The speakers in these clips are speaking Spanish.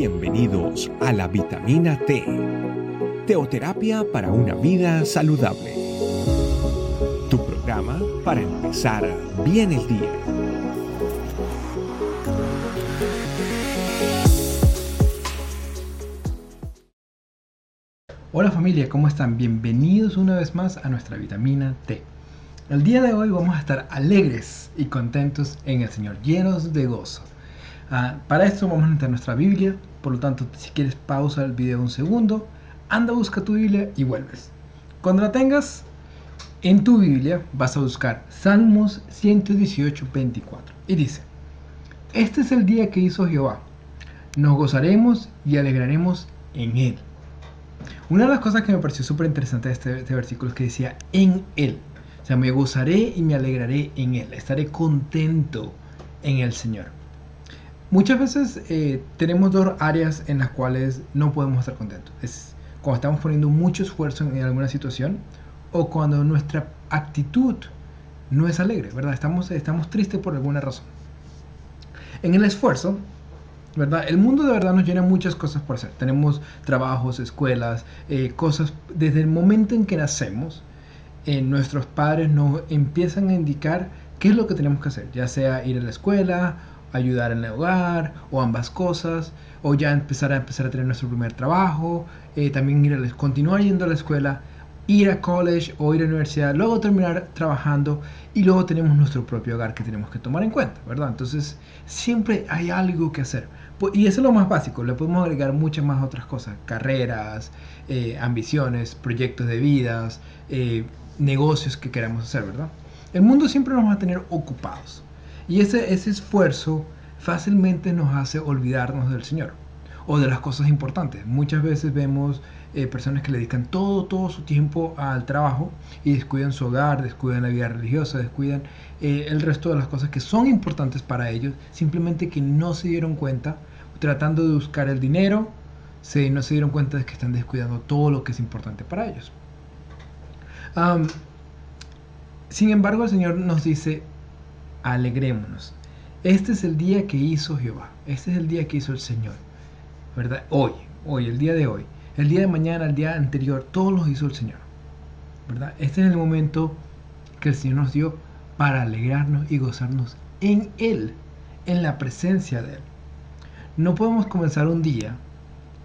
Bienvenidos a la vitamina T, teoterapia para una vida saludable. Tu programa para empezar bien el día. Hola familia, ¿cómo están? Bienvenidos una vez más a nuestra vitamina T. El día de hoy vamos a estar alegres y contentos en el Señor, llenos de gozo. Ah, para esto vamos a entrar nuestra Biblia, por lo tanto si quieres pausa el video un segundo, anda, busca tu Biblia y vuelves. Cuando la tengas en tu Biblia vas a buscar Salmos 118, 24 y dice, este es el día que hizo Jehová, nos gozaremos y alegraremos en él. Una de las cosas que me pareció súper interesante de este, este versículo es que decía en él. O sea, me gozaré y me alegraré en él. Estaré contento en el Señor. Muchas veces eh, tenemos dos áreas en las cuales no podemos estar contentos. Es cuando estamos poniendo mucho esfuerzo en, alguna situación o cuando nuestra actitud no es alegre, ¿verdad? Estamos, estamos tristes por alguna razón. En el esfuerzo, ¿verdad? El mundo de verdad nos llena muchas cosas por hacer. Tenemos trabajos, escuelas, eh, cosas. Desde el momento en que nacemos, eh, nuestros padres nos empiezan a indicar qué es lo que tenemos que hacer, ya sea ir a la escuela ayudar en el hogar o ambas cosas o ya empezar a empezar a tener nuestro primer trabajo eh, también ir a continuar yendo a la escuela ir a college o ir a la universidad luego terminar trabajando y luego tenemos nuestro propio hogar que tenemos que tomar en cuenta verdad entonces siempre hay algo que hacer. Y eso es lo más básico le podemos agregar muchas más otras cosas carreras eh, ambiciones proyectos de vidas eh, negocios que queramos hacer verdad el mundo siempre nos va a tener ocupados y ese, ese esfuerzo fácilmente nos hace olvidarnos del Señor o de las cosas importantes. Muchas veces vemos eh, personas que le dedican todo, todo su tiempo al trabajo y descuidan su hogar, descuidan la vida religiosa, descuidan eh, el resto de las cosas que son importantes para ellos, simplemente que no se dieron cuenta, tratando de buscar el dinero, se, no se dieron cuenta de que están descuidando todo lo que es importante para ellos. sin embargo, el Señor nos dice, alegrémonos. Este es el día que hizo Jehová. Este es el día que hizo el Señor. ¿Verdad? Hoy, hoy, el día de hoy. El día de mañana, el día anterior, todos los hizo el Señor. ¿Verdad? Este es el momento que el Señor nos dio para alegrarnos y gozarnos en Él, en la presencia de Él. No podemos comenzar un día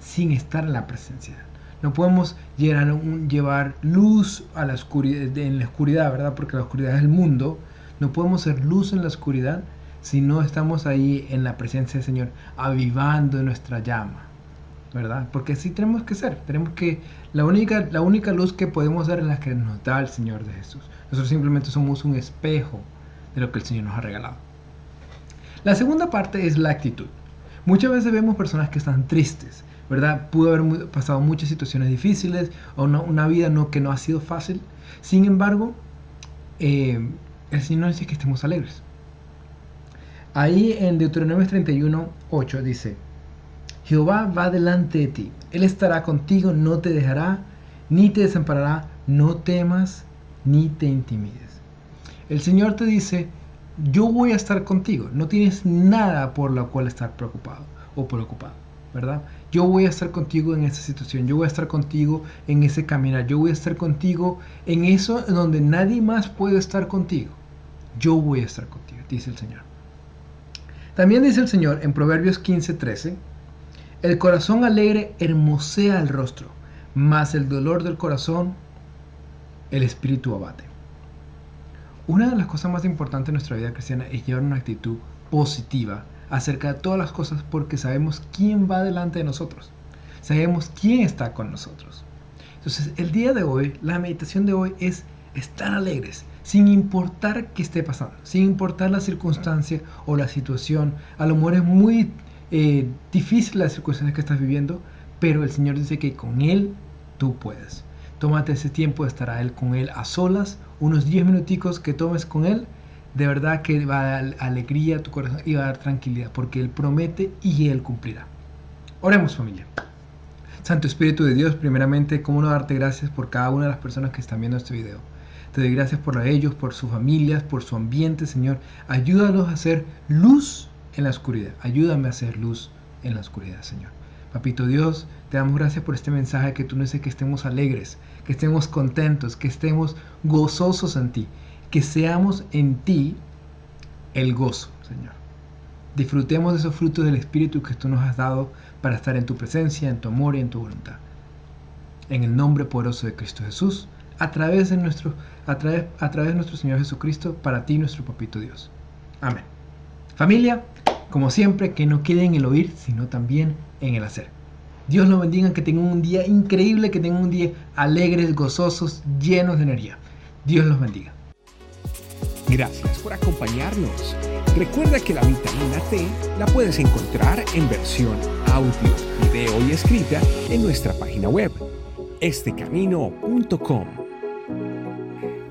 sin estar en la presencia de Él. No podemos llevar, luz a la oscuridad, en la oscuridad, ¿verdad? Porque la oscuridad es el mundo no podemos ser luz en la oscuridad si no estamos ahí en la presencia del Señor, avivando nuestra llama. ¿Verdad? Porque así tenemos que ser. Tenemos que. La única, la única luz que podemos dar es la que nos da el Señor de Jesús. Nosotros simplemente somos un espejo de lo que el Señor nos ha regalado. La segunda parte es la actitud. Muchas veces vemos personas que están tristes, ¿verdad? Pudo haber pasado muchas situaciones difíciles o una, vida no, que no ha sido fácil. Sin embargo, eh, el Señor dice que estemos alegres. Ahí en Deuteronomio 31, 8 dice, Jehová va delante de ti, Él estará contigo, no te dejará, ni te desamparará, no temas, ni te intimides. El Señor te dice, yo voy a estar contigo, no tienes nada por lo cual estar preocupado o preocupado, ¿verdad? Yo voy a estar contigo en esa situación, yo voy a estar contigo en ese caminar, yo voy a estar contigo en eso donde nadie más puede estar contigo yo voy a estar contigo, dice el Señor. También dice el Señor en Proverbios 15:13, el corazón alegre hermosea el rostro, mas el dolor del corazón el espíritu abate. Una de las cosas más importantes en nuestra vida cristiana es llevar una actitud positiva acerca de todas las cosas porque sabemos quién va delante de nosotros. Sabemos quién está con nosotros. Entonces, el día de hoy, la meditación de hoy es estar alegres, sin importar qué esté pasando, sin importar la circunstancia o la situación. A lo mejor es muy eh, difícil la circunstancia que estás viviendo, pero el Señor dice que con Él tú puedes. Tómate ese tiempo de estar Él con Él a solas, unos 10 minuticos que tomes con Él, de verdad que va a dar alegría a tu corazón y va a dar tranquilidad, porque Él promete y Él cumplirá. Oremos familia. Santo Espíritu de Dios, primeramente, ¿cómo no darte gracias por cada una de las personas que están viendo este video? Te doy gracias por ellos, por sus familias, por su ambiente, Señor. Ayúdalos a hacer luz en la oscuridad. Ayúdame a hacer luz en la oscuridad, Señor. Papito Dios, te damos gracias por este mensaje que tú nos dices que estemos alegres, que estemos contentos, que estemos gozosos en ti, que seamos en ti el gozo, Señor. Disfrutemos de esos frutos del Espíritu que tú nos has dado para estar en tu presencia, en tu amor y en tu voluntad. En el nombre poderoso de Cristo Jesús, a través de nuestro, a través, a través de nuestro Señor Jesucristo, para ti nuestro Papito Dios. Amén. Familia, como siempre, que no quede en el oír, sino también en el hacer. Dios los bendiga, que tengan un día increíble, que tengan un día alegres, gozosos, llenos de energía. Dios los bendiga. Gracias por acompañarnos. Recuerda que la vitamina T la puedes encontrar en versión audio, video y escrita en nuestra página web, estecamino.com.